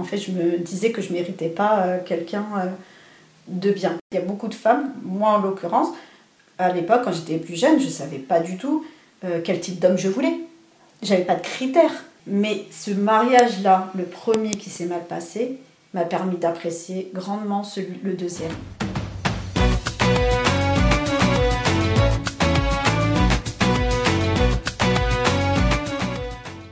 En fait, je me disais que je méritais pas quelqu'un de bien. Il y a beaucoup de femmes, moi en l'occurrence, à l'époque, quand j'étais plus jeune, je ne savais pas du tout quel type d'homme je voulais. J'avais pas de critères. Mais ce mariage-là, le premier qui s'est mal passé, m'a permis d'apprécier grandement celui, le deuxième.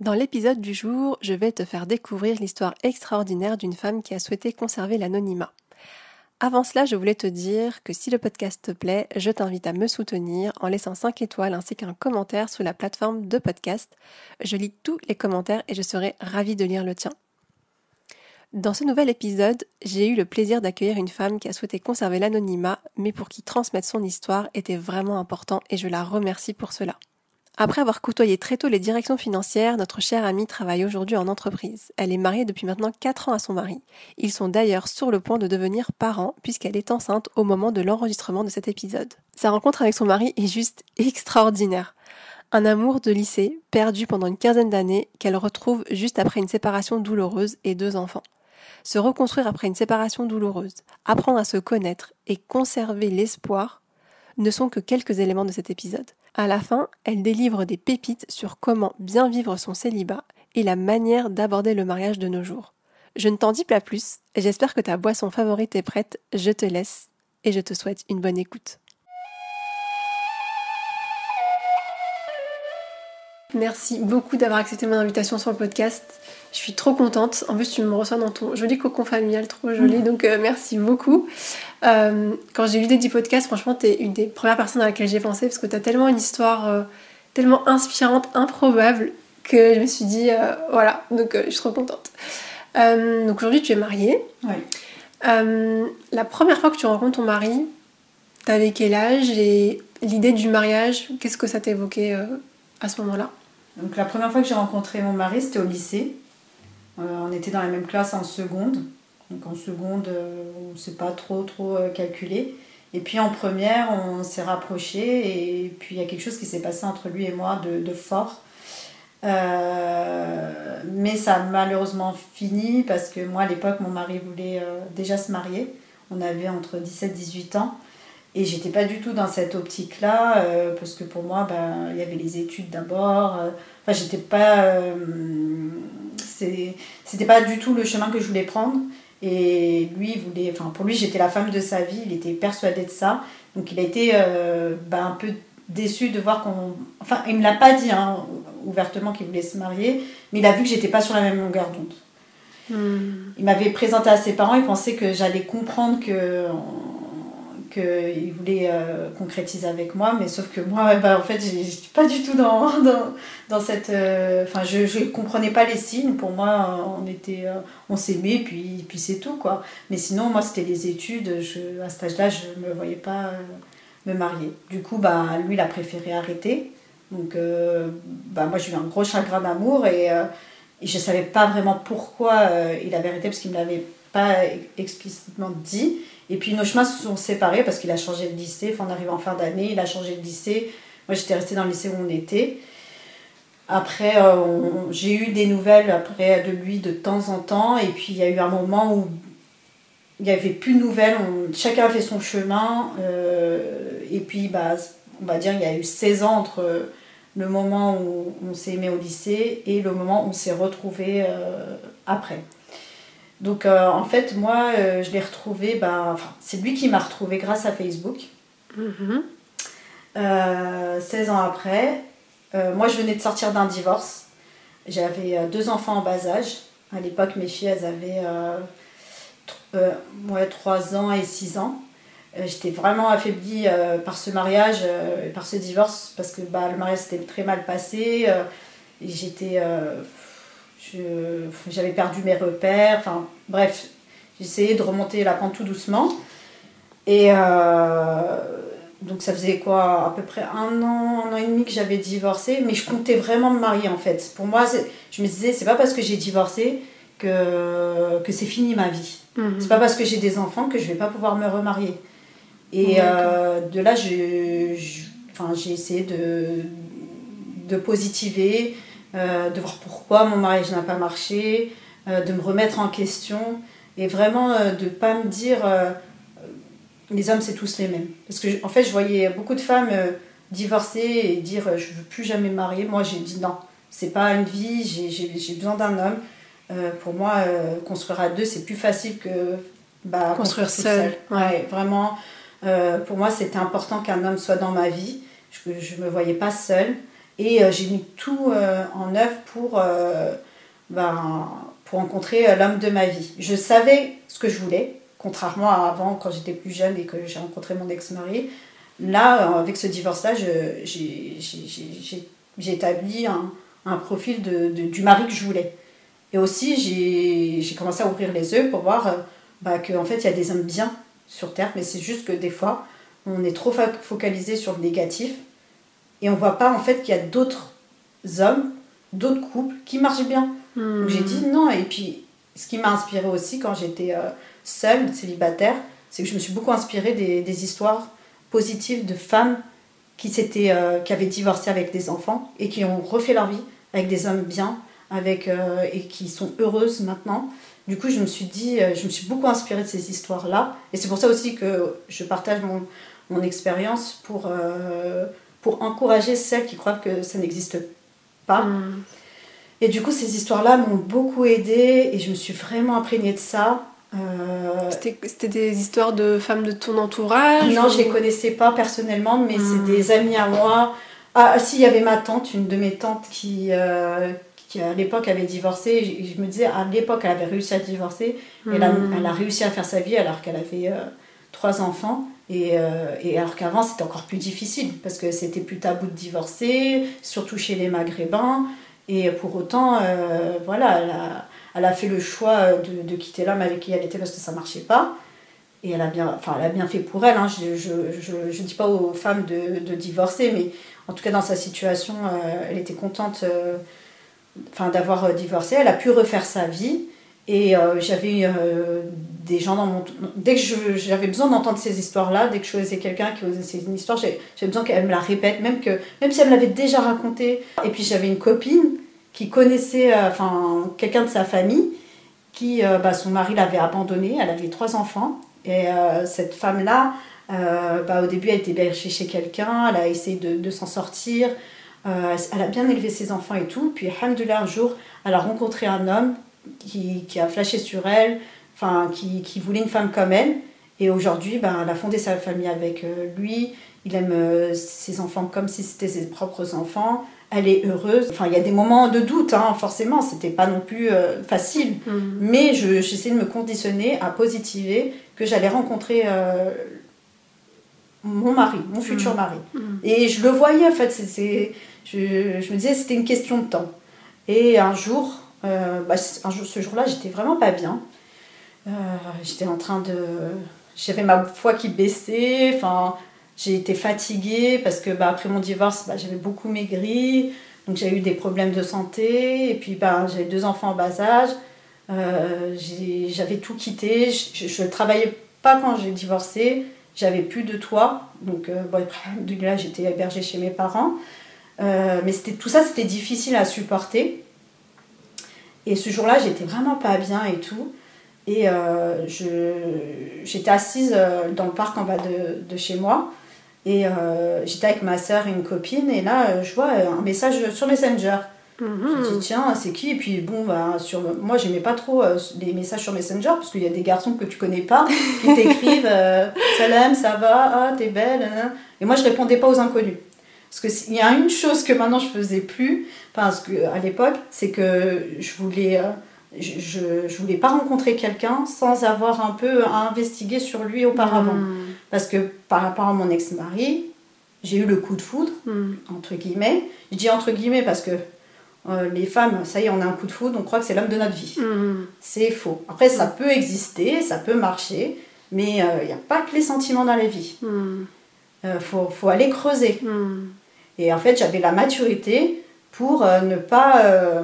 Dans l'épisode du jour, je vais te faire découvrir l'histoire extraordinaire d'une femme qui a souhaité conserver l'anonymat. Avant cela, je voulais te dire que si le podcast te plaît, je t'invite à me soutenir en laissant 5 étoiles ainsi qu'un commentaire sous la plateforme de podcast. Je lis tous les commentaires et je serai ravie de lire le tien. Dans ce nouvel épisode, j'ai eu le plaisir d'accueillir une femme qui a souhaité conserver l'anonymat, mais pour qui transmettre son histoire était vraiment important et je la remercie pour cela. Après avoir côtoyé très tôt les directions financières, notre chère amie travaille aujourd'hui en entreprise. Elle est mariée depuis maintenant 4 ans à son mari. Ils sont d'ailleurs sur le point de devenir parents puisqu'elle est enceinte au moment de l'enregistrement de cet épisode. Sa rencontre avec son mari est juste extraordinaire. Un amour de lycée, perdu pendant une quinzaine d'années, qu'elle retrouve juste après une séparation douloureuse et deux enfants. Se reconstruire après une séparation douloureuse, apprendre à se connaître et conserver l'espoir ne sont que quelques éléments de cet épisode. À la fin, elle délivre des pépites sur comment bien vivre son célibat et la manière d'aborder le mariage de nos jours. Je ne t'en dis pas plus, j'espère que ta boisson favorite est prête, je te laisse et je te souhaite une bonne écoute. Merci beaucoup d'avoir accepté mon invitation sur le podcast. Je suis trop contente. En plus, tu me reçois dans ton joli cocon familial, trop joli. Mm. Donc, euh, merci beaucoup. Euh, quand j'ai lu l'idée du podcast, franchement, tu es une des premières personnes à laquelle j'ai pensé parce que tu as tellement une histoire euh, tellement inspirante, improbable, que je me suis dit, voilà, donc je suis trop contente. donc, aujourd'hui, tu es mariée. Oui. la première fois que tu rencontres ton mari, t'avais quel âge et l'idée du mariage, qu'est-ce que ça t'évoquait à ce moment-là? Donc la première fois que j'ai rencontré mon mari, c'était au lycée. Euh, on était dans la même classe en seconde. Donc en seconde, euh, on ne s'est pas trop trop euh, calculé. Et puis en première, on s'est rapprochés et puis il y a quelque chose qui s'est passé entre lui et moi de, fort. mais ça a malheureusement fini parce que moi à l'époque, mon mari voulait déjà se marier. On avait entre 17 et 18 ans. Et j'étais pas du tout dans cette optique-là, euh, parce que pour moi, ben, il y avait les études d'abord. Euh, enfin, j'étais pas. Euh, c'était pas du tout le chemin que je voulais prendre. Et lui, il voulait. Enfin, pour lui, j'étais la femme de sa vie, il était persuadé de ça. Donc, il a été ben, un peu déçu de voir qu'on. Enfin, il me l'a pas dit hein, ouvertement qu'il voulait se marier, mais il a vu que j'étais pas sur la même longueur d'onde. Hmm. Il m'avait présenté à ses parents, il pensait que j'allais comprendre que qu'il voulait euh, concrétiser avec moi, mais sauf que moi, bah, en fait, j'étais pas du tout dans, dans, cette. Euh, enfin, je, je comprenais pas les signes. Pour moi, on était, euh, on s'aimait, puis, puis c'est tout, quoi. Mais sinon, moi, c'était les études. Je, à cet âge-là, je me voyais pas me marier. Du coup, bah, lui, il a préféré arrêter. Donc, bah, moi, j'ai eu un gros chagrin d'amour et, et je savais pas vraiment pourquoi il avait arrêté, parce qu'il me l'avait pas explicitement dit. Et puis nos chemins se sont séparés parce qu'il a changé de lycée. Enfin, on arrive en fin d'année, il a changé de lycée. Moi, j'étais restée dans le lycée où on était. Après, euh, j'ai eu des nouvelles après de lui de temps en temps. Et puis, il y a eu un moment où il n'y avait plus de nouvelles. chacun a fait son chemin. Euh, et puis, bah, on va dire, il y a eu 16 ans entre le moment où on s'est aimé au lycée et le moment où on s'est retrouvé euh, après. Donc euh, en fait, moi, euh, je l'ai retrouvé, bah, enfin, c'est lui qui m'a retrouvé grâce à Facebook. Mhm. 16 ans après, moi je venais de sortir d'un divorce. J'avais deux enfants en bas âge. À l'époque, mes filles, elles avaient ouais, 3 ans et 6 ans. J'étais vraiment affaiblie par ce mariage et par ce divorce parce que bah, le mariage s'était très mal passé. J'étais j'avais perdu mes repères, enfin bref, j'essayais de remonter la pente tout doucement. Et euh, donc ça faisait quoi À peu près un an, un an et demi que j'avais divorcé, mais je comptais vraiment me marier en fait. Pour moi, je me disais, c'est pas parce que j'ai divorcé que, que c'est fini ma vie. Mhm. C'est pas parce que j'ai des enfants que je vais pas pouvoir me remarier. Et euh, de là, j'ai essayé de, de positiver, euh, de voir pourquoi mon mariage n'a pas marché, euh, de me remettre en question et vraiment euh, de ne pas me dire les hommes c'est tous les mêmes. Parce que en fait je voyais beaucoup de femmes divorcer et dire je veux plus jamais me marier. Moi j'ai dit non, c'est pas une vie, j'ai besoin d'un homme. pour moi, construire à deux, c'est plus facile que bah, construire, seul. Ouais. vraiment, pour moi, c'était important qu'un homme soit dans ma vie. Je ne me voyais pas seule. Et euh, j'ai mis tout euh, en œuvre pour, euh, ben, pour rencontrer l'homme de ma vie. Je savais ce que je voulais, contrairement à avant quand j'étais plus jeune et que j'ai rencontré mon ex-mari. Là, avec ce divorce-là, j'ai établi un, un profil de, du mari que je voulais. Et aussi, j'ai commencé à ouvrir les yeux pour voir bah, qu'en fait, il y a des hommes bien sur Terre, mais c'est juste que des fois, on est trop focalisé sur le négatif et on voit pas en fait qu'il y a d'autres hommes, d'autres couples qui marchent bien. Donc j'ai dit non. Et puis ce qui m'a inspiré aussi quand j'étais euh, seule, célibataire, c'est que je me suis beaucoup inspirée des, histoires positives de femmes qui, euh, qui avaient divorcé avec des enfants et qui ont refait leur vie avec des hommes bien avec, euh, et qui sont heureuses maintenant. Du coup, je me suis dit, je me suis beaucoup inspirée de ces histoires-là. Et c'est pour ça aussi que je partage mon, mon expérience pour pour encourager celles qui croient que ça n'existe pas. Hmm. Et du coup, ces histoires-là m'ont beaucoup aidée et je me suis vraiment imprégnée de ça. Euh... C'était des histoires de femmes de ton entourage Non, je les connaissais pas personnellement, mais c'est hmm. des amis à moi. Ah, si, il y avait ma tante, une de mes tantes qui, euh, qui à l'époque avait divorcé. Je, me disais, à l'époque, elle avait réussi à divorcer. Et elle, a, hmm. elle, a, réussi à faire sa vie alors qu'elle avait euh, trois enfants. Et, euh, et alors qu'avant, c'était encore plus difficile parce que c'était plus tabou de divorcer, surtout chez les Maghrébins. Et pour autant, euh, voilà, elle a, fait le choix de, de quitter l'homme avec qui elle était parce que ça marchait pas. Et elle a bien, enfin, elle a bien fait pour elle. Hein. Je ne dis pas aux femmes de, divorcer, mais en tout cas, dans sa situation, euh, elle était contente enfin, d'avoir divorcé. Elle a pu refaire sa vie. Et euh, j'avais euh, des gens dans mon. Dès que j'avais besoin d'entendre ces histoires-là, dès que je choisissais quelqu'un qui osait une histoire, j'avais besoin qu'elle me la répète, même, que, même si elle me l'avait déjà racontée. Et puis j'avais une copine qui connaissait euh, enfin, quelqu'un de sa famille, qui, bah, son mari l'avait abandonnée, elle avait trois enfants. Et cette femme-là, bah, au début, elle était hébergée chez quelqu'un, elle a essayé de, de s'en sortir. elle a bien élevé ses enfants et tout. Puis, alhamdoulilah, un jour, elle a rencontré un homme qui, qui, a flashé sur elle, enfin, qui, qui, voulait une femme comme elle. Et aujourd'hui, ben, elle a fondé sa famille avec euh, lui. Il aime euh, ses enfants comme si c'était ses propres enfants. Elle est heureuse. Enfin, il y a des moments de doute, hein, forcément. C'était pas non plus euh, facile. Mm. Mais j'essaie de me conditionner à positiver que j'allais rencontrer mon mari, mon futur mm. mari. Mm. Et je le voyais, en fait. c'est je, je me disais, c'était une question de temps. Et un jour, euh, bah, un jour, ce jour-là, j'étais vraiment pas bien. Euh, j'étais en train de. J'avais ma foi qui baissait. Enfin, j'ai été fatiguée parce que bah, après mon divorce, bah, j'avais beaucoup maigri. Donc j'ai eu des problèmes de santé. Et puis bah, j'avais deux enfants en bas âge. Euh, j'avais tout quitté. Je ne travaillais pas quand j'ai divorcé. J'avais plus de toit. Donc bon, là, j'étais hébergée chez mes parents. mais tout ça, c'était difficile à supporter. Et ce jour-là, j'étais vraiment pas bien et tout. Et euh, j'étais assise euh, dans le parc en bas de, de chez moi. Et euh, j'étais avec ma soeur et une copine. Et là, je vois un message sur Messenger. Je Mhm. dis tiens, c'est qui? Et puis bon, bah, sur, moi j'aimais pas trop euh, les messages sur Messenger parce qu'il y a des garçons que tu connais pas qui t'écrivent euh, Salam, ça va, ah t'es belle. hein. Et moi je répondais pas aux inconnus. Parce qu'il y a une chose que maintenant je faisais plus, parce que, à l'époque, c'est que je voulais, euh, je, je voulais pas rencontrer quelqu'un sans avoir un peu à investiguer sur lui auparavant. Mhm. Parce que par rapport à mon ex-mari, j'ai eu le coup de foudre Mhm. entre guillemets. Je dis entre guillemets parce que euh, les femmes, ça y est, on a un coup de foudre, on croit que c'est l'homme de notre vie. Mhm. C'est faux. Après, ça peut exister, ça peut marcher, mais il n'y a pas que les sentiments dans la vie. Il faut, faut aller creuser. Et en fait, j'avais la maturité pour euh, ne pas euh,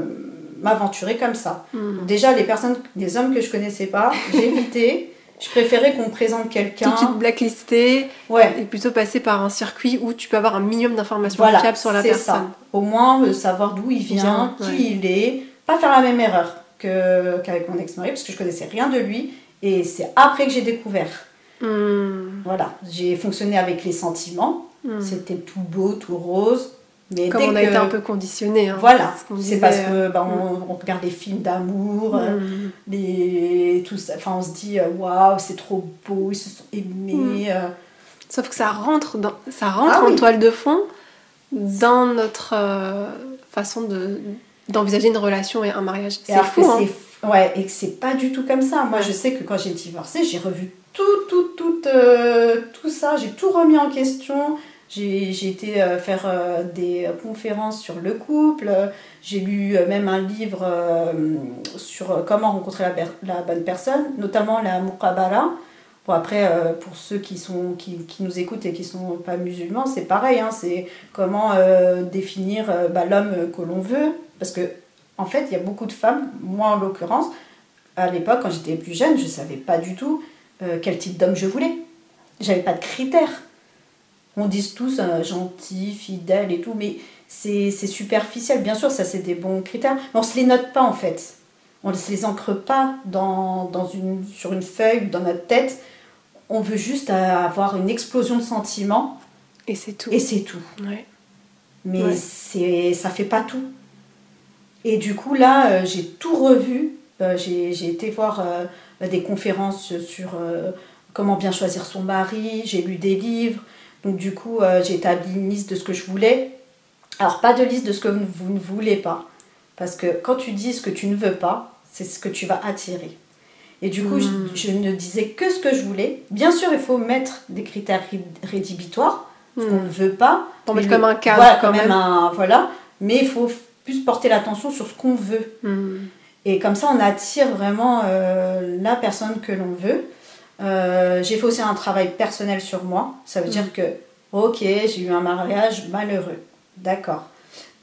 m'aventurer comme ça. Donc déjà, les personnes, les hommes que je connaissais pas, j'évitais. je préférais qu'on me présente quelqu'un. Tout de suite blacklisté Ouais. et plutôt passer par un circuit où tu peux avoir un minimum d'informations Voilà, fiables sur la c'est personne. ça. Au moins, euh, savoir d'où il vient, qui il est. Pas faire la même erreur que- qu'avec mon ex-mari, parce que je connaissais rien de lui. Et c'est après que j'ai découvert. Mhm. Voilà, j'ai fonctionné avec les sentiments. Mhm. C'était tout beau, tout rose. Mais Comme on a que... été un peu conditionné. Voilà, ce qu'on c'est parce euh, que bah, on, on regarde des films d'amour, euh, Mhm. les, tout ça. Enfin, on se dit, euh, waouh, c'est trop beau, ils se sont aimés. euh. Sauf que ça rentre, dans, ça rentre Ah en oui. toile de fond dans notre euh, façon de d'envisager une relation et un mariage. C'est fou, hein. Ouais, et que c'est pas du tout comme ça. Moi, je sais que quand j'ai divorcé, j'ai revu tout, tout, tout, euh, tout ça. J'ai tout remis en question. J'ai été euh, faire euh, des conférences sur le couple. J'ai lu euh, même un livre sur comment rencontrer la, bonne personne, notamment la muqabala. Bon, après, pour ceux qui, sont, qui, qui nous écoutent et qui ne sont pas musulmans, c'est pareil. hein, c'est comment définir bah, l'homme que l'on veut. Parce que, en fait, il y a beaucoup de femmes, moi en l'occurrence, à l'époque, quand j'étais plus jeune, je ne savais pas du tout quel type d'homme je voulais. J'avais pas de critères. On dit tous euh, gentil, fidèle et tout, mais c'est superficiel. Bien sûr, ça c'est des bons critères, mais on ne se les note pas en fait. On ne se les ancre pas dans, dans une, sur une feuille dans notre tête. On veut juste avoir une explosion de sentiments Et c'est tout. et c'est tout. Ouais. Mais Ouais. c'est ça fait pas tout. Et du coup, là, euh, j'ai tout revu. Euh, j'ai été voir des conférences sur comment bien choisir son mari. J'ai lu des livres. Donc, du coup, euh, j'ai établi une liste de ce que je voulais. Alors, pas de liste de ce que vous ne voulez pas. Parce que quand tu dis ce que tu ne veux pas, c'est ce que tu vas attirer. Et du coup, je- Mm. je, ne disais que ce que je voulais. Bien sûr, il faut mettre des critères ré- rédhibitoires, ce qu'on Mhm. ne veut pas. Pour mettre le- comme un cadre, Voilà, quand même même. un. Voilà. Mais il faut plus porter l'attention sur ce qu'on veut. Mhm. Et comme ça, on attire vraiment euh, la personne que l'on veut. Euh, j'ai fait aussi un travail personnel sur moi. Ça veut Mm. dire que, ok, j'ai eu un mariage malheureux. D'accord.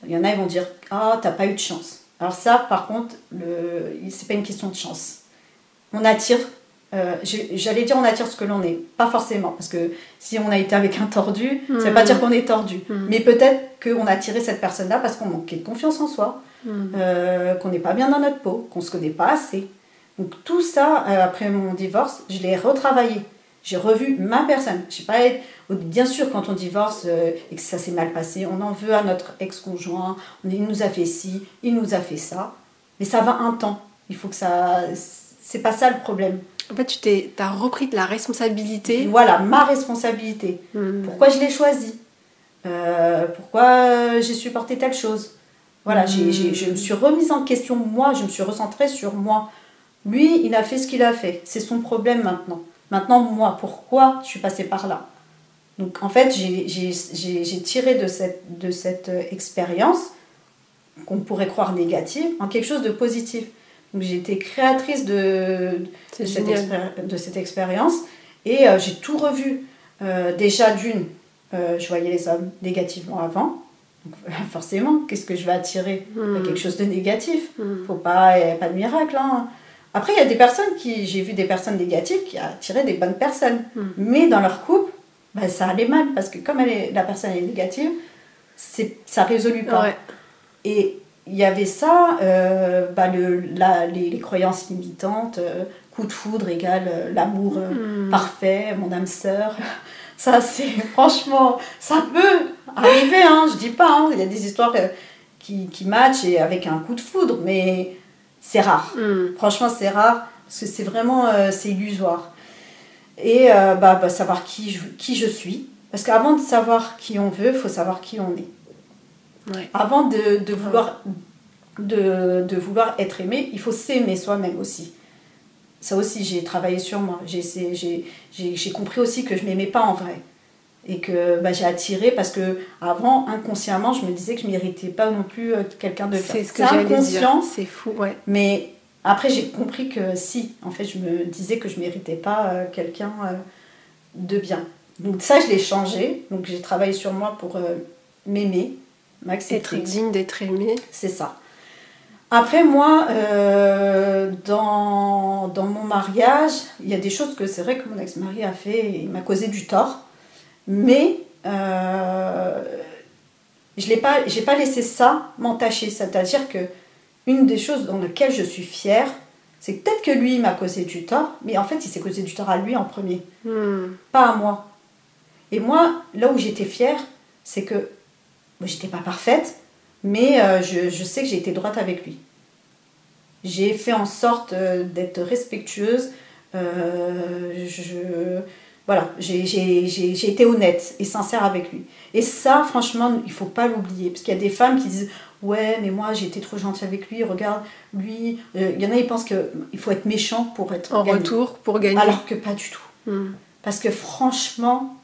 Il y en a, ils vont dire, ah, t'as pas eu de chance. Alors ça, par contre, le... c'est pas une question de chance. On attire, euh, j'allais dire on attire ce que l'on est. Pas forcément, parce que si on a été avec un tordu, ça veut pas Mm. dire qu'on est tordu. Mm. Mais peut-être qu'on a attiré cette personne-là parce qu'on manquait de confiance en soi euh, qu'on n'est pas bien dans notre peau, qu'on se connaît pas assez. Donc tout ça, euh, après mon divorce, je l'ai retravaillé. J'ai revu ma personne. Je sais pas, bien sûr, quand on divorce euh, et que ça s'est mal passé, on en veut à notre ex-conjoint. Il nous a fait ci, il nous a fait ça. Mais ça va un temps. Il faut que ça. C'est pas ça le problème. En fait, tu t'es, as repris de la responsabilité. Voilà, ma responsabilité. Mhm. Pourquoi je l'ai choisi? Euh, Pourquoi j'ai supporté telle chose? Voilà, j'ai- j'ai- je me suis remise en question moi, je me suis recentrée sur moi. Lui, il a fait ce qu'il a fait. C'est son problème maintenant. Maintenant, moi, pourquoi je suis passée par là? Donc, en fait, j'ai- tiré de cette, de cette euh, expérience, qu'on pourrait croire négative, en quelque chose de positif. Donc, j'ai été créatrice de, cette, de expérience. Et euh, j'ai tout revu. Euh, déjà, d'une, euh, je voyais les hommes négativement avant. Donc, forcément, qu'est-ce que je vais attirer? Mhm. Quelque chose de négatif. Mhm. Faut pas, y a pas de miracle. hein. Après, il y a des personnes qui, j'ai vu des personnes négatives qui attiraient des bonnes personnes. Mhm. Mais dans leur couple, bah, ça allait mal parce que comme elle est, la personne est négative, c'est, ça résolue pas. Ouais. Et il y avait ça, euh, bah, le, la- les, les croyances limitantes, euh, coup de foudre égale euh, l'amour euh, Mhm. parfait, mon âme sœur. Ça, c'est franchement, ça peut arriver, hein, je dis pas, hein, il y a des histoires qui, qui match et avec un coup de foudre, mais c'est rare. Hmm. Franchement, c'est rare parce que c'est vraiment euh, c'est illusoire. Et euh, bah, bah, savoir qui je, qui je suis. Parce qu'avant de savoir qui on veut, il faut savoir qui on est. Ouais. Avant de, de vouloir, de, de vouloir être aimé, il faut s'aimer soi-même aussi. Ça aussi, j'ai travaillé sur moi. J'ai compris aussi que je m'aimais pas en vrai. Et que bah, j'ai attiré parce que avant, inconsciemment, je me disais que je méritais pas non plus euh, quelqu'un de C'est ce que inconscient. C'est fou, ouais. Mais après, j'ai compris que si, en fait, je me disais que je méritais pas euh, quelqu'un euh, de bien. Donc ça, je l'ai changé. Donc j'ai travaillé sur moi pour euh, m'aimer, Être m'accepter. digne d'être aimé. C'est ça. Après, moi, euh, dans, dans mon mariage, il y a des choses que c'est vrai que mon ex-mari a fait il m'a causé du tort. Mais euh, je n'ai pas, j'ai pas laissé ça m'entacher. C'est-à-dire que une des choses dans lesquelles je suis fière, c'est que peut-être que lui m'a causé du tort, mais en fait, il s'est causé du tort à lui en premier Hmm. pas à moi. Et moi, là où j'étais fière, c'est que moi, j'étais pas parfaite, mais euh, je, je sais que j'ai été droite avec lui. J'ai fait en sorte euh, d'être respectueuse. euh, je, voilà, j'ai été honnête et sincère avec lui. Et ça, franchement, il faut pas l'oublier. Parce qu'il y a des femmes qui disent Ouais, mais moi, j'ai été trop gentille avec lui, regarde, lui. euh, Il y en a, ils pensent qu'il faut être méchant pour être En gagné. retour, pour gagner. Alors que pas du tout. Hmm. Parce que franchement,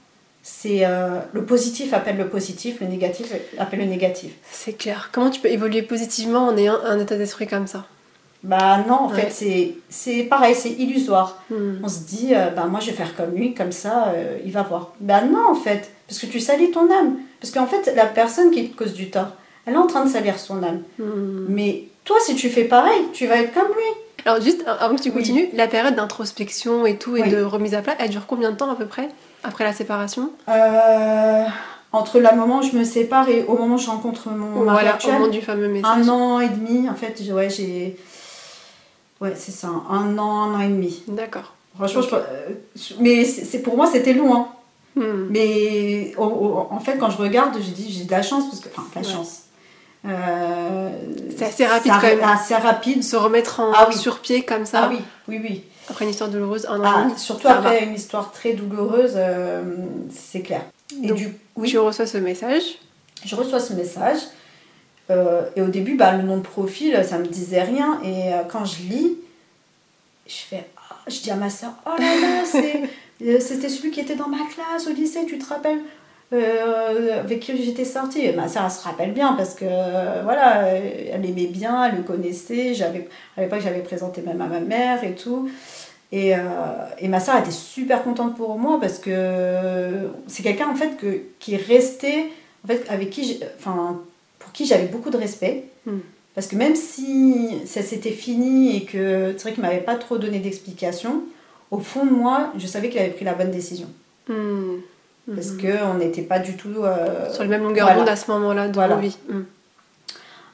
c'est euh, le positif appelle le positif, le négatif appelle le négatif. C'est clair. Comment tu peux évoluer positivement en ayant un état d'esprit comme ça? Bah non, en fait, c'est- c'est pareil, c'est illusoire. Hmm. On se dit, euh, bah moi je vais faire comme lui, comme ça, euh, il va voir. Bah non, en fait, parce que tu salis ton âme. Parce qu'en fait, la personne qui te cause du tort, elle est en train de salir son âme. Hmm. Mais toi, si tu fais pareil, tu vas être comme lui. Alors juste avant que tu Oui. continues, la période d'introspection et tout et Oui. de remise à plat, elle dure combien de temps à peu près après la séparation? Euh, entre le moment où je me sépare et au moment où je rencontre mon mari Voilà, actuel, au moment du fameux message. Un an et demi, en fait, ouais, j'ai. Ouais, c'est ça, un an, un an et demi. D'accord. Franchement, Ok. je- euh, je- mais c'est pour moi, c'était long. hein. Hmm. Mais au- au- en fait, quand je regarde, j'ai dit j'ai de la chance, parce que. Enfin, de la Ouais. chance. Euh, C'est assez rapide quand même. Assez rapide. Se remettre en Ah oui. sur pied comme ça, Ah oui, oui, oui. après une histoire douloureuse, un an et Ah, demi, surtout après une histoire très douloureuse, euh, c'est clair. Et Donc, du va. Tu reçois ce message. je reçois ce message. Euh, et au début, bah, le nom de profil, ça me disait rien. Et euh, quand je lis, je fais. Ah je dis à ma soeur Oh là là, euh, c'était celui qui était dans ma classe au lycée, tu te rappelles euh, Avec qui j'étais sortie. Et ma soeur, elle se rappelle bien parce que voilà, elle aimait bien, elle le connaissait. J'avais, à l'époque, j'avais présenté même à ma mère et tout. Et, et ma soeur était super contente pour moi parce que c'est quelqu'un en fait que, qui est resté, en fait, avec qui, enfin, pour qui j'avais beaucoup de respect. Hmm. Parce que même si ça s'était fini et que c'est vrai qu'il m'avait pas trop donné d'explications, au fond de moi, je savais qu'il avait pris la bonne décision. Hmm. Parce Mhm. qu'on n'était pas du tout. euh, Sur la même longueur voilà. d'onde à ce moment-là de Voilà. vies. Hmm.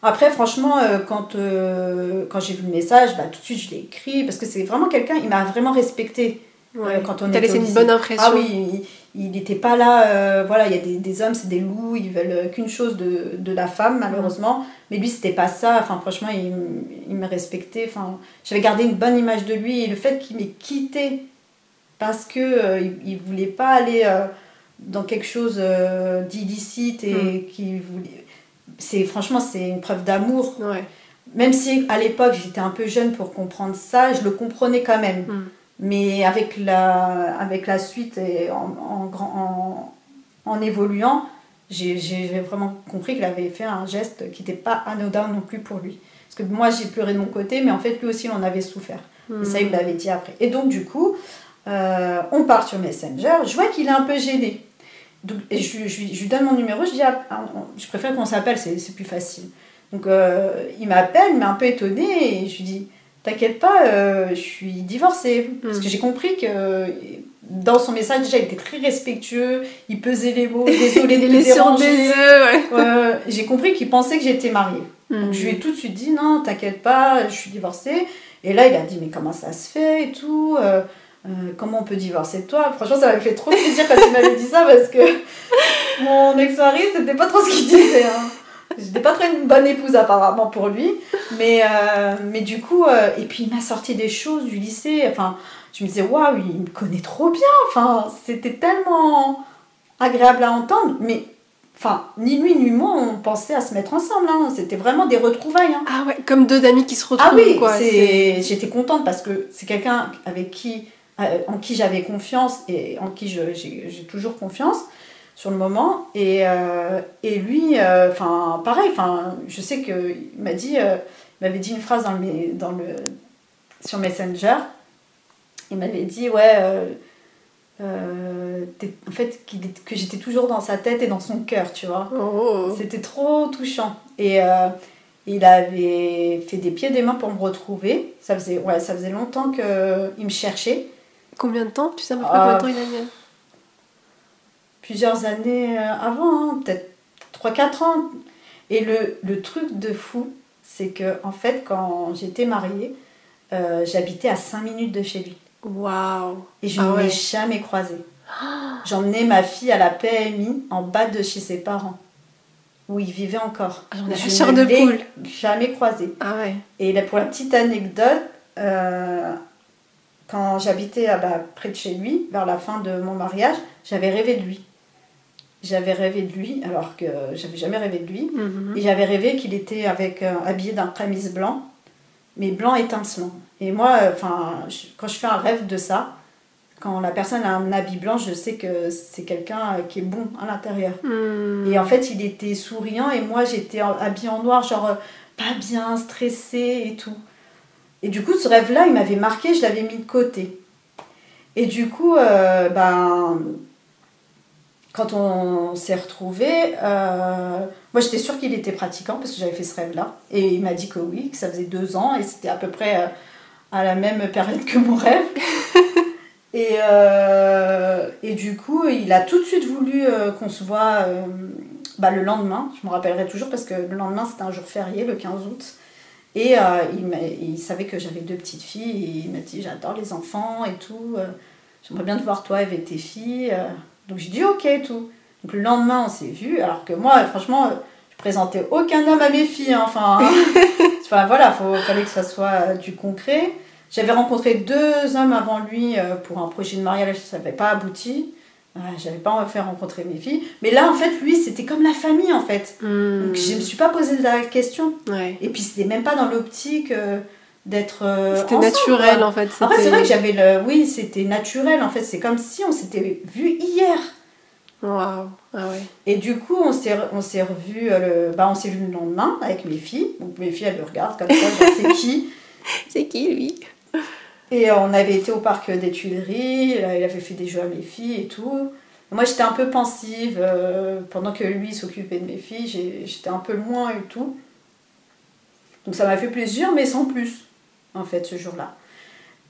Après, franchement, euh, quand, euh, quand j'ai vu le message, bah, tout de suite je l'ai écrit parce que c'est vraiment quelqu'un, il m'a vraiment respecté. Ouais. Quand on T'as laissé une bonne impression. Ah oui, il n'était pas là. euh, voilà, il y a des, des hommes, c'est des loups, ils veulent euh, qu'une chose de, de la femme, malheureusement. Mais lui, c'était pas ça. Enfin, franchement, il, me respectait. Enfin, j'avais gardé une bonne image de lui. Et le fait qu'il m'ait quitté parce que euh, il, il voulait pas aller euh, dans quelque chose d'illicite et Mm. qu'il voulait. C'est franchement, c'est une preuve d'amour. Ouais. Même si à l'époque j'étais un peu jeune pour comprendre ça, je le comprenais quand même. Hmm. Mais avec la, avec la suite et en, en, en, évoluant, j'ai vraiment compris qu'il avait fait un geste qui n'était pas anodin non plus pour lui. Parce que moi j'ai pleuré de mon côté, mais en fait lui aussi il en avait souffert. Et ça il me l'avait dit après. Et donc du coup, euh, on part sur Messenger, je vois qu'il est un peu gêné. Et je, lui- donne mon numéro, je dis ah, ah, je préfère qu'on s'appelle, c'est plus facile. Donc euh, il m'appelle, il m'a un peu étonné et je lui dis T'inquiète pas, euh, je suis divorcée. Parce que j'ai compris que dans son message, déjà, il était très respectueux, il pesait les mots, désolé de sur déranger. ouais. Euh, j'ai compris qu'il pensait que j'étais mariée. Hmm. Donc je lui ai tout de suite dit non, t'inquiète pas, je suis divorcée. Et là, il a dit mais comment ça se fait et tout euh, euh, Comment on peut divorcer de toi? Franchement, ça m'avait fait trop plaisir quand il m'avait dit ça parce que mon ex-mari, c'était pas trop ce qu'il disait. hein. J'étais pas très une bonne épouse apparemment pour lui. Mais, euh, mais du coup, euh, et puis il m'a sorti des choses du lycée. Enfin, je me disais, waouh, il me connaît trop bien. Enfin, c'était tellement agréable à entendre. Mais, enfin, ni lui ni moi, on pensait à se mettre ensemble. Hein. C'était vraiment des retrouvailles. Hein. Ah ouais, comme deux amis qui se retrouvent. Ah oui, quoi. j'étais contente parce que c'est quelqu'un avec qui, euh, en qui j'avais confiance et en qui j'ai toujours confiance sur le moment. Et, euh, et lui, euh, enfin, pareil, enfin, je sais qu'il m'a dit, euh, il m'avait dit une phrase dans le, dans le, sur Messenger. Il m'avait dit, ouais, en fait, est- que j'étais toujours dans sa tête et dans son cœur, tu vois. Oh. C'était trop touchant. Et il avait fait des pieds et des mains pour me retrouver. Ça faisait, ouais, ça faisait longtemps qu'il me cherchait. Combien de temps Tu sais à peu près combien de temps il a mis Plusieurs années euh, avant, hein, peut-être 3-4 ans. Et le, le truc de fou, c'est que en fait, quand j'étais mariée, euh, j'habitais à 5 minutes de chez lui. Waouh Et je Ah ne l'ai jamais croisé. J'emmenais ma fille à la PMI en bas de chez ses parents, où il vivait encore. Ah, ai je ne l'ai jamais croisé. Ah ouais. Et là, pour la petite anecdote, euh, quand j'habitais ah bah, près de chez lui, vers la fin de mon mariage, j'avais rêvé de lui. J'avais rêvé de lui, alors que j'avais jamais rêvé de lui. Mhm. Et j'avais rêvé qu'il était avec, euh, habillé d'un prémisse blanc, mais blanc étincelant. Et moi, euh, enfin, quand je fais un rêve de ça, quand la personne a un habit blanc, je sais que c'est quelqu'un euh, qui est bon à l'intérieur. Hmm. Et en fait, il était souriant et moi, j'étais habillée en noir, genre euh, pas bien, stressée et tout. Et du coup, ce rêve-là, il m'avait marqué, je l'avais mis de côté. Et du coup, euh, ben, quand on s'est retrouvés, euh, moi j'étais sûre qu'il était pratiquant parce que j'avais fait ce rêve-là. Et il m'a dit que oui, que ça faisait deux ans et c'était à peu près euh, à la même période que mon rêve. et, euh, et du coup, il a tout de suite voulu qu'on se voit euh, bah, le lendemain. Je me rappellerai toujours parce que le lendemain c'était un jour férié, le 15 août. Et il, savait que j'avais deux petites filles et il m'a dit J'adore les enfants et tout. J'aimerais bien te voir toi avec tes filles. Donc j'ai dit ok et tout. Donc le lendemain on s'est vu alors que moi franchement je présentais aucun homme à mes filles. hein. Enfin, enfin voilà, il fallait que ça soit euh, du concret. J'avais rencontré deux hommes avant lui euh, pour un projet de mariage, ça n'avait pas abouti. Euh, J'avais pas fait rencontrer mes filles. Mais là en fait lui c'était comme la famille en fait. Hmm. Donc je me suis pas posé la question. Ouais. Et puis c'était même pas dans l'optique euh, d'être euh, C'était naturel en fait. Après, c'est vrai que j'avais le. Oui, c'était naturel. En fait, c'est comme si on s'était vu hier. Waouh. Ah ouais. Et du coup, on s'est on s'est revu le. Bah, on s'est vu le lendemain avec mes filles. Donc mes filles, elles le regardent comme ça. genre, c'est qui? C'est qui lui? Et euh, on avait été au parc des Tuileries. Là, il avait fait des jeux à mes filles et tout. Moi, j'étais un peu pensive euh, pendant que lui s'occupait de mes filles. J'étais un peu loin et tout. Donc ça m'a fait plaisir, mais sans plus, en fait, ce jour-là.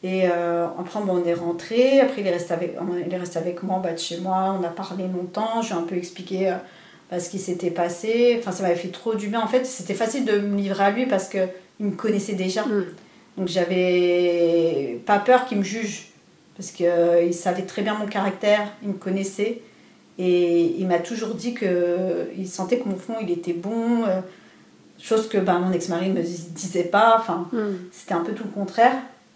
Et euh, après, bon, on est rentré. Après, il est resté avec, il est resté avec moi bas de chez moi. On a parlé longtemps. Je lui ai un peu expliqué euh, bah, ce qui s'était passé. Enfin, ça m'avait fait trop du bien. En fait, c'était facile de me livrer à lui parce qu'il me connaissait déjà. Hmm. Donc, j'avais pas peur qu'il me juge. Parce qu'il savait très bien mon caractère. Il me connaissait. Et il m'a toujours dit qu'il sentait que mon fond, il était bon. Chose que bah, mon ex-mari ne me disait pas. Enfin, Hmm. c'était un peu tout le contraire.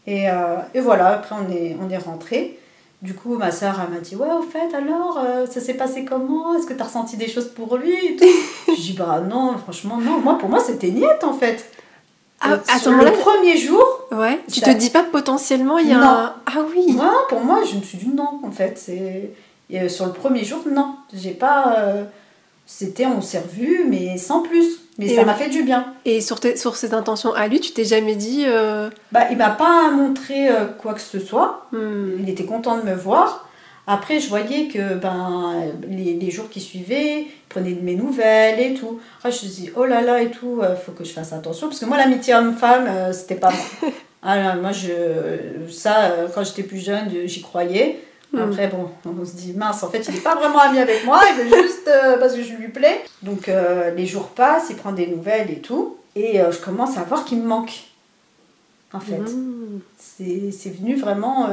Et, euh, et voilà, après on est, on est rentré. Du coup, ma soeur elle m'a dit Ouais, au fait, alors, euh, ça s'est passé comment? Est-ce que tu as ressenti des choses pour lui Je dis Bah non, franchement, non. Moi, pour moi, c'était niette en fait. Ah, Euh, à ce le premier jour, Ouais. Tu te dis pas potentiellement il y a Non. un. Ah oui. moi, pour moi, je me suis dit non en fait. C'est... Et, euh, sur le premier jour, non. J'ai pas. C'était, on s'est revus, mais sans plus. Mais Et ça m'a fait du bien. Et sur, tes- sur ses intentions à lui, tu t'es jamais dit. euh, Bah, il m'a pas montré euh, quoi que ce soit. hmm, Il était content de me voir. Après, je voyais que ben, les, les jours qui suivaient, il prenait de mes nouvelles et tout. Après, je me suis dit, oh là là et tout, il faut que je fasse attention. Parce que moi, l'amitié homme-femme, euh, c'était pas moi. Ah là, moi, je, ça, euh, quand j'étais plus jeune, j'y croyais. Mm. Après, bon, on se dit, mince, en fait, il n'est pas vraiment ami avec moi, il veut juste euh, parce que je lui plais. Donc, euh, les jours passent, il prend des nouvelles et tout. Et euh, je commence à voir qu'il me manque. En fait hmm. c'est c'est venu vraiment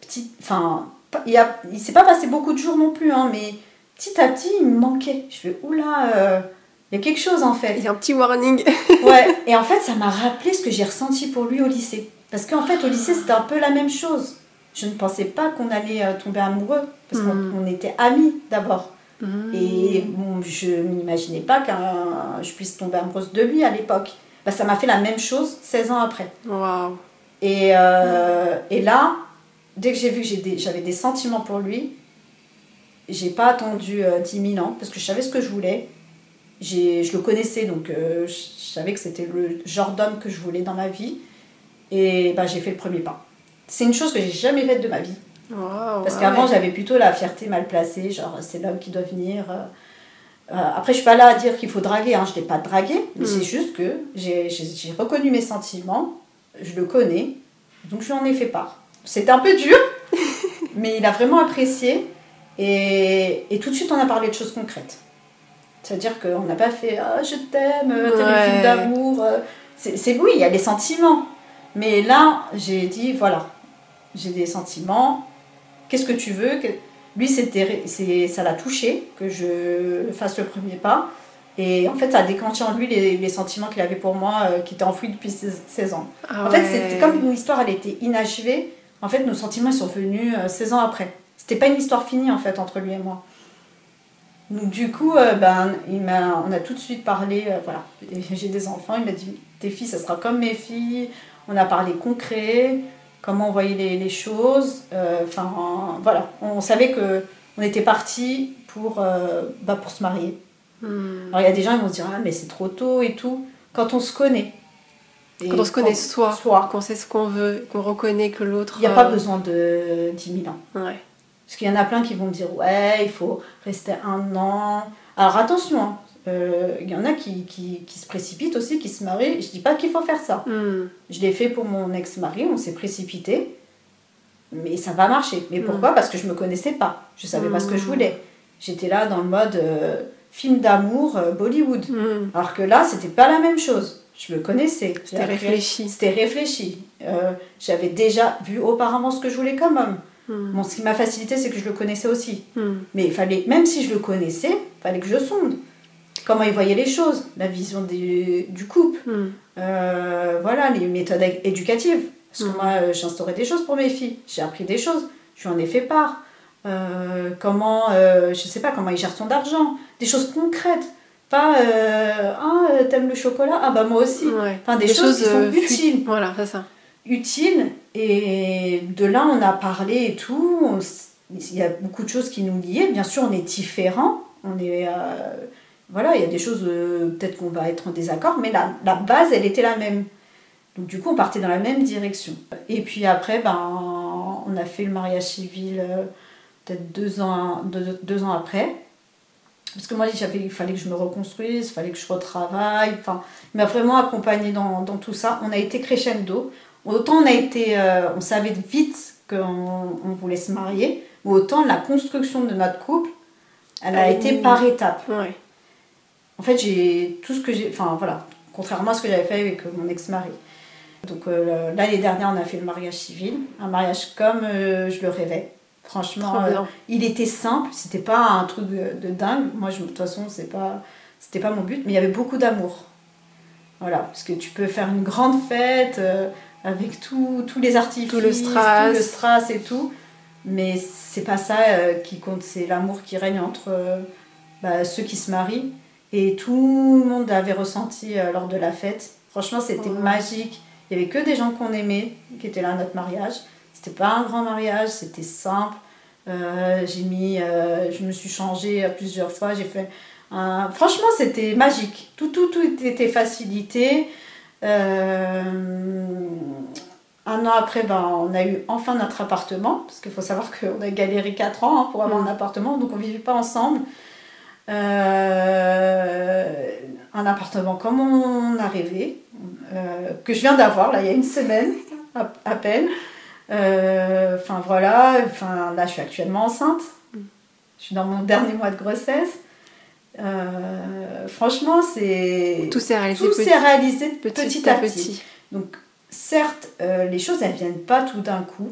petit enfin il, y a- il s'est pas passé beaucoup de jours non plus hein, mais petit à petit il me manquait je fais oula Il y a quelque chose en fait. Il y a un petit warning. ouais, et en fait, ça m'a rappelé ce que j'ai ressenti pour lui au lycée. Parce qu'en fait, au lycée, c'était un peu la même chose. Je ne pensais pas qu'on allait euh, tomber amoureux, parce qu'on Mm. était amis d'abord. Mm. Et bon, je n'imaginais pas que je puisse tomber amoureuse de lui à l'époque. Bah, ça m'a fait la même chose 16 ans après. Et, euh, et là, dès que j'ai vu que j'avais des sentiments pour lui, j'ai pas attendu euh, 10 000 ans parce que je savais ce que je voulais. Je le connaissais donc euh, je je savais que c'était le genre d'homme que je voulais dans ma vie. Et bah, j'ai fait le premier pas. C'est une chose que j'ai jamais faite de ma vie. Parce ah qu'avant, ouais. j'avais plutôt la fierté mal placée, genre c'est l'homme qui doit venir. euh, euh, après, je suis pas là à dire qu'il faut draguer, hein, je n'ai pas dragué, mais Mm. c'est juste que j'ai reconnu mes sentiments, je le connais, donc je lui en ai fait part. C'était un peu dur, mais il a vraiment apprécié, et, et tout de suite, on a parlé de choses concrètes. C'est-à-dire qu'on n'a pas fait Ah, je t'aime, t'es une fille d'amour. euh. C'est- oui, il y a des sentiments, mais là, j'ai dit voilà, j'ai des sentiments, qu'est-ce que tu veux. Lui, c'était, ça l'a touché que je fasse le premier pas. Et en fait, ça a déclenché en lui les, les sentiments qu'il avait pour moi, euh, qui étaient enfouis depuis 16, 16 ans. Ah En fait, ouais. c'était comme une histoire, elle était inachevée. En fait, nos sentiments ils sont venus euh, 16 ans après. C'était pas une histoire finie, en fait, entre lui et moi. Donc, du coup, euh, ben, il m'a, on a tout de suite parlé, euh, voilà, j'ai des enfants, il m'a dit, tes filles, ça sera comme mes filles. On a parlé concret, comment on voyait les, les choses. Euh, Enfin, voilà, on savait que on était parti pour, euh, bah, pour se marier. Hmm. Alors, il y a des gens qui vont se dire, ah, mais c'est trop tôt et tout. Quand on se connaît. Et Quand on se connaît soi, soi. qu'on sait ce qu'on veut, qu'on reconnaît que l'autre. Il n'y a pas euh, besoin de 10 000 ans. Ouais. Parce qu'il y en a plein qui vont dire ouais, il faut rester un an. Alors attention, hein, euh, il y en a qui, qui, qui se précipitent aussi, qui se marient. Je dis pas qu'il faut faire ça. Hmm. Je l'ai fait pour mon ex-mari, on s'est précipité. Mais ça va marcher. Mais Mm. pourquoi? Parce que je me connaissais pas. Je savais pas ce que je Mm. voulais. J'étais là dans le mode euh, film d'amour euh, Bollywood. Hmm. Alors que là, c'était pas la même chose. Je me connaissais. C'était réfléchi. C'était réfléchi. Euh, J'avais déjà vu auparavant ce que je voulais comme homme. Hmm. Bon, ce qui m'a facilité, c'est que je le connaissais aussi. Hmm. Mais il fallait, même si je le connaissais, il fallait que je sonde. Comment il voyait les choses, la vision du, du couple, Hmm. euh, voilà, les méthodes éducatives. Parce que Mhm. moi, euh, j'instaurais des choses pour mes filles. J'ai appris des choses. Je lui en ai fait part. Euh, comment, euh, je sais pas, comment il gère son argent. Des choses concrètes. Pas, ah, t'aimes le chocolat? Ah, bah moi aussi. Ouais. Enfin, des, choses, qui sont utiles Voilà, c'est ça. utile et de là on a parlé et tout On il y a beaucoup de choses qui nous liaient bien sûr on est différents on est euh, voilà il y a des choses euh, peut-être qu'on va être en désaccord mais la, la base elle était la même. Donc du coup on partait dans la même direction. Et puis après ben on a fait le mariage civil euh, peut-être deux ans deux, deux ans après. Parce que moi j'avais il fallait que je me reconstruise il fallait que je retravaille enfin il m'a vraiment accompagné dans, dans tout ça. On a été crescendo. Autant on a été, euh, on savait vite qu'on on voulait se marier, mais autant la construction de notre couple, elle a été par étapes. Ouais. En fait, j'ai tout ce que j'ai, enfin voilà, contrairement à ce que j'avais fait avec mon ex-mari. Donc euh, l'année dernière, on a fait le mariage civil, un mariage comme euh, je le rêvais. Franchement, euh, il était simple, c'était pas un truc de, de dingue. Moi, je, de toute façon, c'est pas, c'était pas mon but, mais il y avait beaucoup d'amour. Voilà, parce que tu peux faire une grande fête avec tous les artifices, Tout le strass. tout le strass et tout, mais c'est pas ça euh, qui compte, c'est l'amour qui règne entre euh, bah, ceux qui se marient. Et tout le monde avait ressenti euh, lors de la fête. Franchement, c'était magique. Il y avait que des gens qu'on aimait qui étaient là à notre mariage. C'était pas un grand mariage, c'était simple. Euh, j'ai mis, euh, je me suis changée plusieurs fois. J'ai fait un... Franchement, c'était magique. Tout, tout, tout était facilité. Euh, un an après, ben, on a eu enfin notre appartement. Parce qu'il faut savoir qu'on a galéré 4 ans hein, pour avoir un appartement. Donc on ne vivait pas ensemble. Euh, un appartement comme on a rêvé. euh, que je viens d'avoir là il y a une semaine à, à peine. Euh, Enfin voilà, enfin là je suis actuellement enceinte. Je suis dans mon dernier mois de grossesse. Euh, franchement, c'est Tout s'est réalisé tout petit, s'est réalisé petit, petit, à à petit. petit. Donc certes, euh, les choses elles viennent pas tout d'un coup.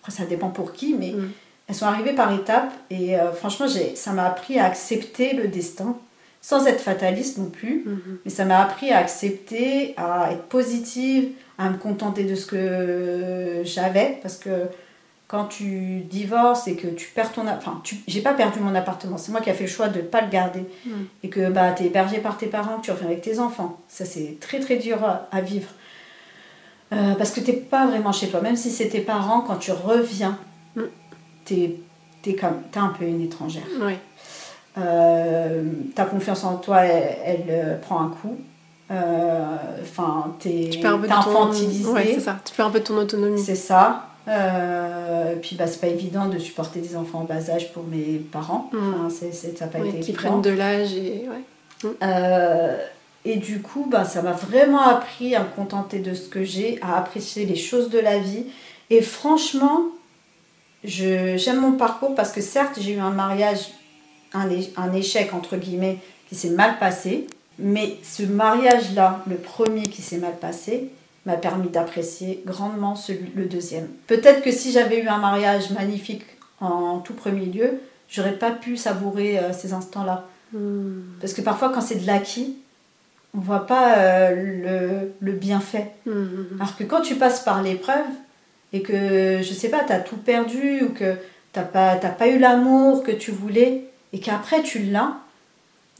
Après ça dépend pour qui, mais Mm. Elles sont arrivées par étapes. Et euh, franchement, ça m'a appris à accepter le destin. sans être fataliste non plus. Mhm. Mais ça m'a appris à accepter, à être positive, à me contenter de ce que j'avais. Parce que quand tu divorces et que tu perds ton... a- Enfin, tu... j'ai pas perdu mon appartement. C'est moi qui ai fait le choix de ne pas le garder. Mhm. Et que bah, tu es hébergé par tes parents, que tu reviens avec tes enfants. Ça, c'est très très dur à, à vivre. Euh, parce que t'es pas vraiment chez toi. Même si c'est tes parents, quand tu reviens, Mm. T'es es comme t'es un peu une étrangère. Oui. Euh, ta confiance en toi, elle, elle, euh, prend un coup. Euh, Enfin, t'es Tu perds un peu t'es de ton... infantilisé. Ouais, c'est ça. Tu perds un peu de ton autonomie. C'est ça. Euh, puis bah, c'est pas évident de supporter des enfants en bas âge pour mes parents. Mm. Enfin, c'est c'est- ça n'a pas été qui évident. prennent de l'âge et... Ouais. Euh, et du coup, bah, ça m'a vraiment appris à me contenter de ce que j'ai, à apprécier les choses de la vie. Et franchement, j'aime mon parcours parce que certes, j'ai eu un mariage, un, échec entre guillemets, qui s'est mal passé. Mais ce mariage-là, le premier qui s'est mal passé, m'a permis d'apprécier grandement celui, le deuxième. Peut-être que si j'avais eu un mariage magnifique en tout premier lieu, j'aurais pas pu savourer euh, ces instants-là. Mhm. Parce que parfois, quand c'est de l'acquis, on voit pas euh, le, le bienfait. Mhm. Alors que quand tu passes par l'épreuve et que, je sais pas, tu as tout perdu ou que tu pas, t'as pas eu l'amour que tu voulais et qu'après tu l'as,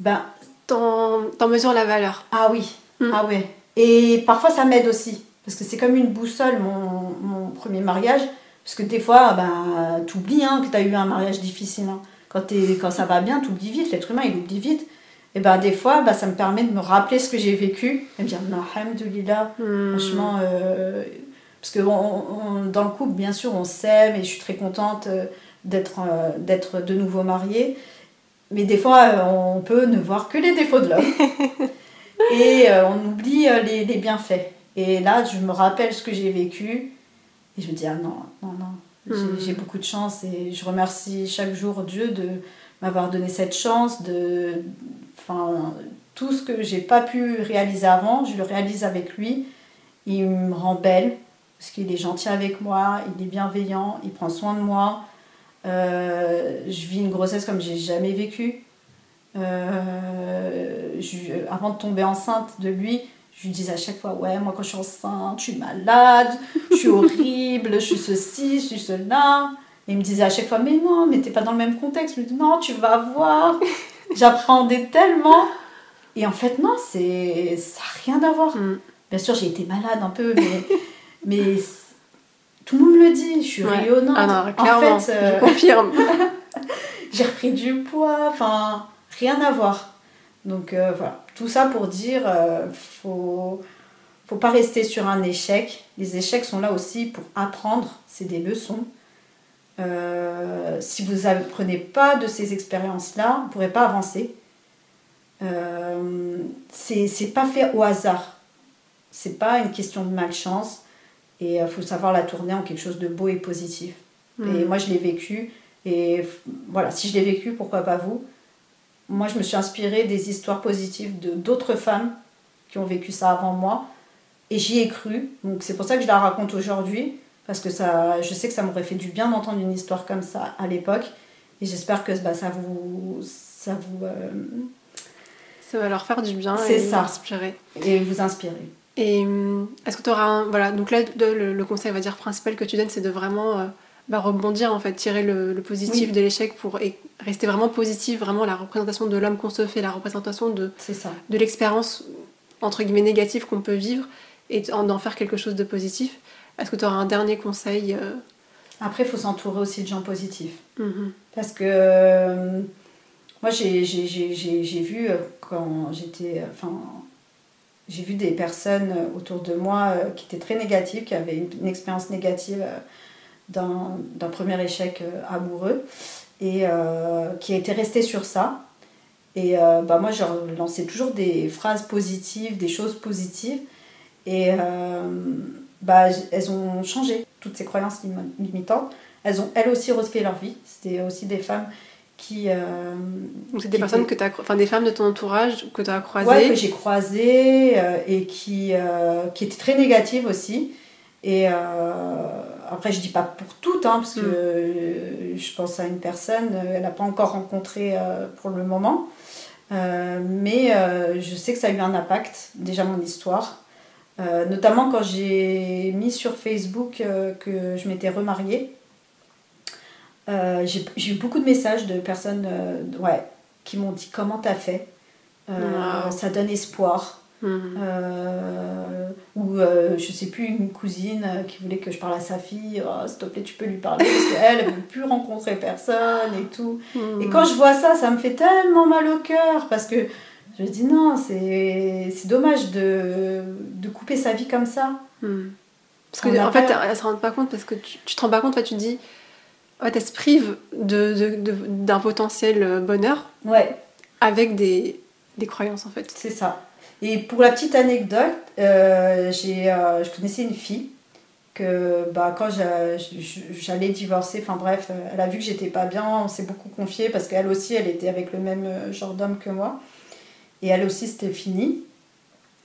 ben, T'en t'en mesures la valeur. ah oui, Mm. ah ouais. Et parfois ça m'aide aussi. Parce que c'est comme une boussole, mon, mon premier mariage. Parce que des fois, ben, tu oublies que tu as eu un mariage difficile. hein. Quand, t'es- quand ça va bien, tu oublies vite. L'être humain, il oublie vite. Et ben, des fois, ben, ça me permet de me rappeler ce que j'ai vécu. Et me dire, alhamdoulilah, Mhm. franchement. euh, parce que on- on- dans le couple, bien sûr, on s'aime et je suis très contente euh, d'être euh, d'être de nouveau mariée. Mais des fois, euh, on peut ne voir que les défauts de l'homme. et on oublie les, les bienfaits. Et là, je me rappelle ce que j'ai vécu. Et je me dis, ah non, non, non. J'ai-. J'ai beaucoup de chance et je remercie chaque jour Dieu de m'avoir donné cette chance, de, enfin, tout ce que j'ai pas pu réaliser avant, je le réalise avec lui. Il me rend belle parce qu'il est gentil avec moi, il est bienveillant, il prend soin de moi. Euh, je vis une grossesse comme j'ai jamais vécu. Euh, je- avant de tomber enceinte de lui, je lui disais à chaque fois Ouais, moi quand je suis enceinte, je suis malade, je suis horrible, je suis ceci, je suis cela. Et il me disait à chaque fois Mais non, mais t'es pas dans le même contexte. Je lui dis Non, tu vas voir. J'appréhendais tellement. Et en fait, non, c'est ça n'a rien à voir. Mhm. Bien sûr, j'ai été malade un peu, mais, mais tout le monde me le dit, je suis Ouais. rayonnante. Ah non, clairement, en fait, euh, je confirme. j'ai repris du poids, enfin, rien à voir. Donc euh, voilà, tout ça pour dire, euh, faut, faut pas rester sur un échec. Les échecs sont là aussi pour apprendre, c'est des leçons. Euh, si vous apprenez pas de ces expériences-là, vous ne pourrez pas avancer. C'est pas fait au hasard. C'est pas une question de malchance. Et il faut savoir la tourner en quelque chose de beau et positif. Et Mhm. moi, je l'ai vécu. Et voilà, si je l'ai vécu, pourquoi pas vous? Moi, je me suis inspirée des histoires positives de d'autres femmes qui ont vécu ça avant moi. Et j'y ai cru. Donc, c'est pour ça que je la raconte aujourd'hui. Parce que ça, je sais que ça m'aurait fait du bien d'entendre une histoire comme ça à l'époque. Et j'espère que bah, ça vous, ça vous, euh, Ça va leur faire du bien C'est et ça. inspirer. et vous inspirer. Et hum, est-ce que tu auras un... Voilà, donc là, de- le, le conseil, on va dire, principal que tu donnes, c'est de vraiment euh, bah, rebondir, en fait, tirer le, le positif Oui. de l'échec pour et rester vraiment positif, vraiment la représentation de l'homme qu'on se fait, la représentation de, ça. de l'expérience, entre guillemets, négative qu'on peut vivre et d'en faire quelque chose de positif. Est-ce que tu auras un dernier conseil euh, Après, il faut s'entourer aussi de gens positifs. mhm. Parce que euh, moi, j'ai vu euh, quand j'étais. Enfin, j'ai vu des personnes euh, autour de moi euh, qui étaient très négatives, qui avaient une, expérience négative euh, d'un premier échec amoureux et qui étaient restées sur ça. Et bah, moi, je leur lançais toujours des phrases positives, des choses positives. Et bah, elles ont changé, toutes ces croyances lim- limitantes. Elles ont elles aussi refait leur vie. C'était aussi des femmes qui. euh, Donc c'est des personnes que tu as... Enfin, des femmes de ton entourage que tu as croisées. ouais, que j'ai croisées euh, et qui, euh, qui étaient très négatives aussi. Et après, je dis pas pour toutes, hein, parce que Mm. euh, je pense à une personne, elle n'a pas encore rencontré pour le moment. mais je sais que ça a eu un impact, déjà mon histoire. notamment quand j'ai mis sur Facebook que je m'étais remariée. J'ai eu beaucoup de messages de personnes ouais, qui m'ont dit comment t'as fait? Ça donne espoir. Mhm. Euh, ou euh, je sais plus, une cousine euh, qui voulait que je parle à sa fille, oh, s'il te plaît, tu peux lui parler parce qu'elle, elle ne veut plus rencontrer personne et tout. Mhm. Et quand je vois ça, ça me fait tellement mal au cœur parce que je me dis non, c'est dommage de, de, couper sa vie comme ça. Mhm. Parce que en fait, elle se rend pas compte parce que tu, tu te rends pas compte, tu te dis, ouais, elle se prive d'un potentiel bonheur ouais. avec des, des croyances en fait. C'est ça. Et pour la petite anecdote, euh, j'ai, euh, je connaissais une fille que bah, quand j'allais divorcer, enfin bref, euh, elle a vu que j'étais pas bien, on s'est beaucoup confié parce qu'elle aussi, elle était avec le même genre d'homme que moi. Et elle aussi, c'était fini.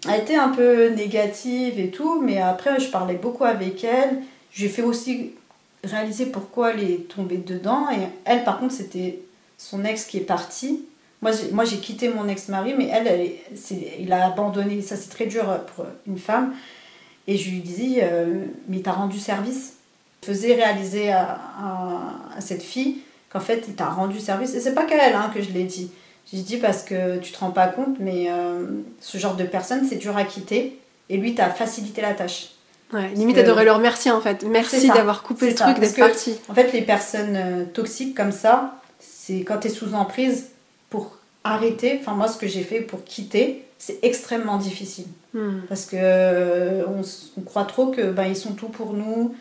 Elle était un peu négative et tout, mais après, je parlais beaucoup avec elle. J'ai fait aussi réaliser pourquoi elle est tombée dedans. Et elle, par contre, c'était son ex qui est parti. Moi, j'ai quitté mon ex-mari, mais elle, il a abandonné. Ça, c'est très dur pour une femme. Et je lui disais, euh, mais t'as rendu service. Je faisais réaliser à, cette fille qu'en fait, il t'a rendu service. Et c'est pas qu'à elle hein, que je l'ai dit. J'ai dit parce que tu te rends pas compte, mais euh, ce genre de personne, c'est dur à quitter. Et lui, t'as facilité la tâche. Ouais, limite, elle devrait le remercier en fait. Merci d'avoir coupé le truc, d'être parti. En fait, les personnes euh, toxiques comme ça, c'est quand tu es sous emprise, pour arrêter, enfin moi ce que j'ai fait pour quitter, c'est extrêmement difficile. Hmm. Parce que euh, on, croit trop que ben, ils sont tout pour nous,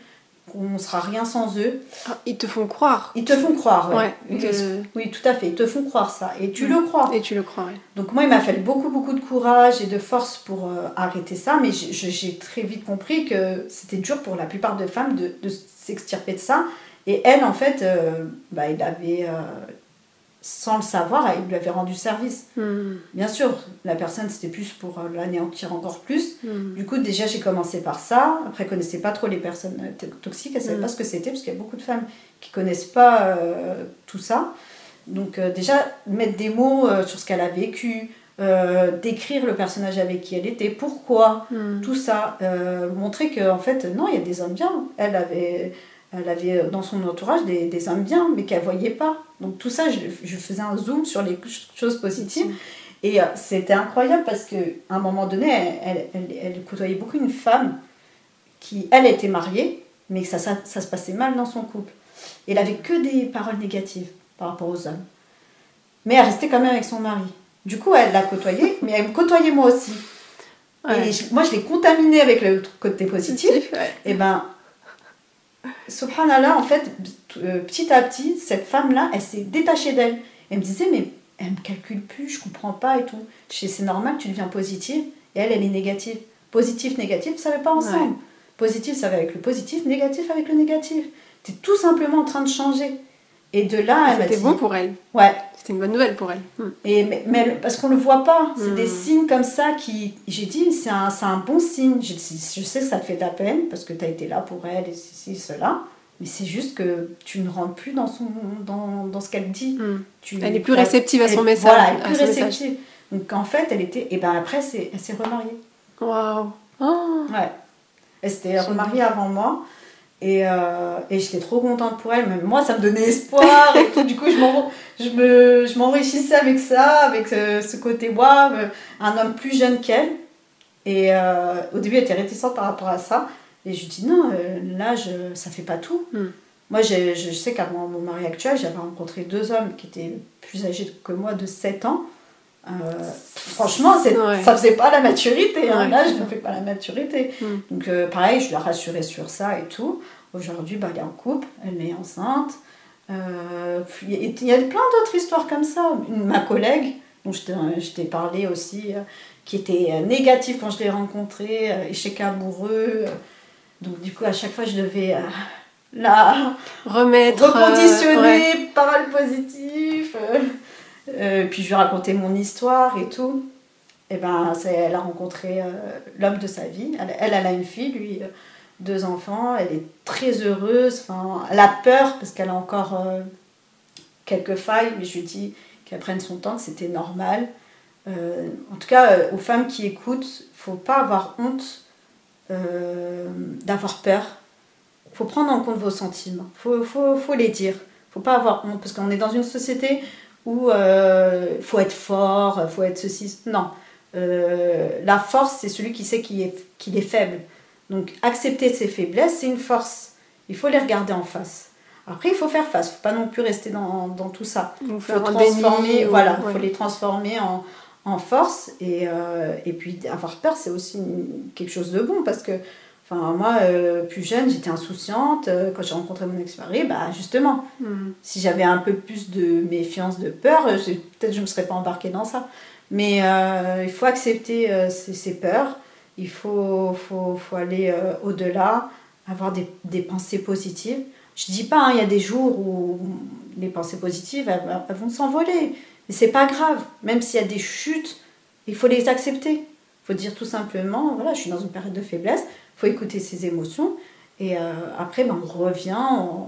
ne sera rien sans eux. Ah, ils te font croire. Ils te font croire, ouais. Oui, tout à fait. Ils te font croire ça. Et tu le crois. Et tu le crois, Donc moi, il m'a fallu beaucoup, beaucoup de courage et de force pour euh, arrêter ça. Mais j'ai très vite compris que c'était dur pour la plupart des femmes de, de s'extirper de ça. Et elle, en fait, euh, bah, il avait sans le savoir, il lui avait rendu service. Hmm. Bien sûr, la personne, c'était plus pour euh, l'anéantir encore plus. Hmm. Du coup, déjà, j'ai commencé par ça. Après, elle connaissait pas trop les personnes euh, toxiques. Elle savait hmm. pas ce que c'était, parce qu'il y a beaucoup de femmes qui connaissent pas euh, tout ça. Donc, déjà, mettre des mots sur ce qu'elle a vécu, décrire le personnage avec qui elle était, pourquoi, tout ça. montrer qu'en fait, non, il y a des hommes bien. Elle avait elle avait euh, dans son entourage des, des hommes bien, mais qu'elle voyait pas. Donc tout ça, je, je, faisais un zoom sur les choses positives. Et euh, c'était incroyable parce qu'à un moment donné, elle, elle, elle, côtoyait beaucoup une femme qui, elle, était mariée, mais ça, ça, ça, se passait mal dans son couple. Et elle avait que des paroles négatives par rapport aux hommes. Mais elle restait quand même avec son mari. Du coup, elle l'a côtoyé, mais elle me côtoyait moi aussi. Et moi, je l'ai contaminée avec le côté positif. Et ben, subhanallah, en fait, euh, petit à petit, cette femme-là, elle s'est détachée d'elle. Elle me disait, mais elle me calcule plus, je comprends pas et tout. Je c'est normal, tu deviens positive, et elle, elle est négative. Positif, négatif, ça va pas ensemble. Positif, ça va avec le positif, négatif avec le négatif. Tu es tout simplement en train de changer. Et de là, elle C'était bon pour elle. Ouais. C'était une bonne nouvelle pour elle. Hmm. Et, mais, parce qu'on ne le voit pas. C'est des hmm. signes comme ça qui. J'ai dit, c'est un, un, bon signe. Je, je, sais que ça te fait de la peine parce que tu as été là pour elle et ceci, cela. Mais c'est juste que tu ne rentres plus dans, son, dans, dans ce qu'elle dit. Hmm. Tu, elle est plus réceptive à son message. Voilà, elle est plus réceptive. Donc en fait, elle était. Et ben après, elle s'est remariée. Waouh! Oh. Ouais. Elle s'était remariée avant moi. Et, euh, et j'étais trop contente pour elle. Même moi, ça me donnait espoir. et tout. Du coup, je m'enrichissais avec ça, avec euh, ce, côté, waouh, un homme plus jeune qu'elle. Et euh, au début, elle était réticente par rapport à ça. Et je lui dis non, l'âge, ça fait pas tout. Hmm. Moi, je, je sais qu'à mon, mari actuel, j'avais rencontré deux hommes qui étaient plus âgés que moi de 7 ans. Franchement, ouais. ça faisait pas la maturité. Hein. L'âge ne fait pas la maturité. Hmm. Donc, pareil, je la rassurais sur ça et tout. Aujourd'hui, bah, elle est en couple, elle est enceinte. Euh, il y a plein d'autres histoires comme ça. Ma collègue, dont je t'ai parlé aussi, euh, qui était euh, négative quand je l'ai rencontrée, échec amoureux. Donc, du coup, à chaque fois, je devais la remettre, reconditionner, paroles positives. puis, je lui ai raconté mon histoire et tout. Et ben, elle a rencontré l'homme de sa vie. Elle, elle, elle, a une fille, lui deux enfants, elle est très heureuse, enfin, elle a peur parce qu'elle a encore euh, quelques failles, mais je lui dis qu'elle prenne son temps, que c'était normal. Euh, en tout cas, aux femmes qui écoutent, faut pas avoir honte d'avoir peur. faut prendre en compte vos sentiments. faut, faut, faut les dire. faut pas avoir honte parce qu'on est dans une société où il faut être fort, faut être ceci. Non. la force, c'est celui qui sait qu'il est, qu'il est faible. Donc accepter ses faiblesses, c'est une force. Il faut les regarder en face. Après, il faut faire face. Il ne faut pas non plus rester dans, dans tout ça. Il faut transformer, voilà, faut les transformer en, en force. Et, euh, et, puis avoir peur, c'est aussi quelque chose de bon parce que Enfin, moi, euh, plus jeune, j'étais insouciante. Euh, quand j'ai rencontré mon ex-mari, bah, justement, hmm. si j'avais un peu plus de méfiance, de peur, peut-être je ne me serais pas embarquée dans ça. Mais il faut accepter ces, ces, peurs. Il faut, faut, faut aller au-delà, avoir des, des, pensées positives. Je dis pas, hein, il y a des jours où les pensées positives, elles, vont s'envoler. Mais c'est pas grave. Même s'il y a des chutes, il faut les accepter. Il faut dire tout simplement, voilà, je suis dans une période de faiblesse. Faut écouter ses émotions. Et euh, après, ben, on revient,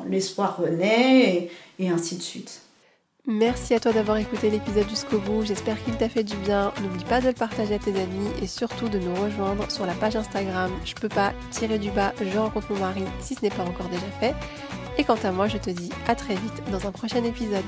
l'espoir renaît, et, et ainsi de suite. Merci à toi d'avoir écouté l'épisode jusqu'au bout, j'espère qu'il t'a fait du bien. N'oublie pas de le partager à tes amis et surtout de nous rejoindre sur la page Instagram Je peux pas tirer du bas, je rencontre mon mari si ce n'est pas encore déjà fait. Et quant à moi, je te dis à très vite dans un prochain épisode.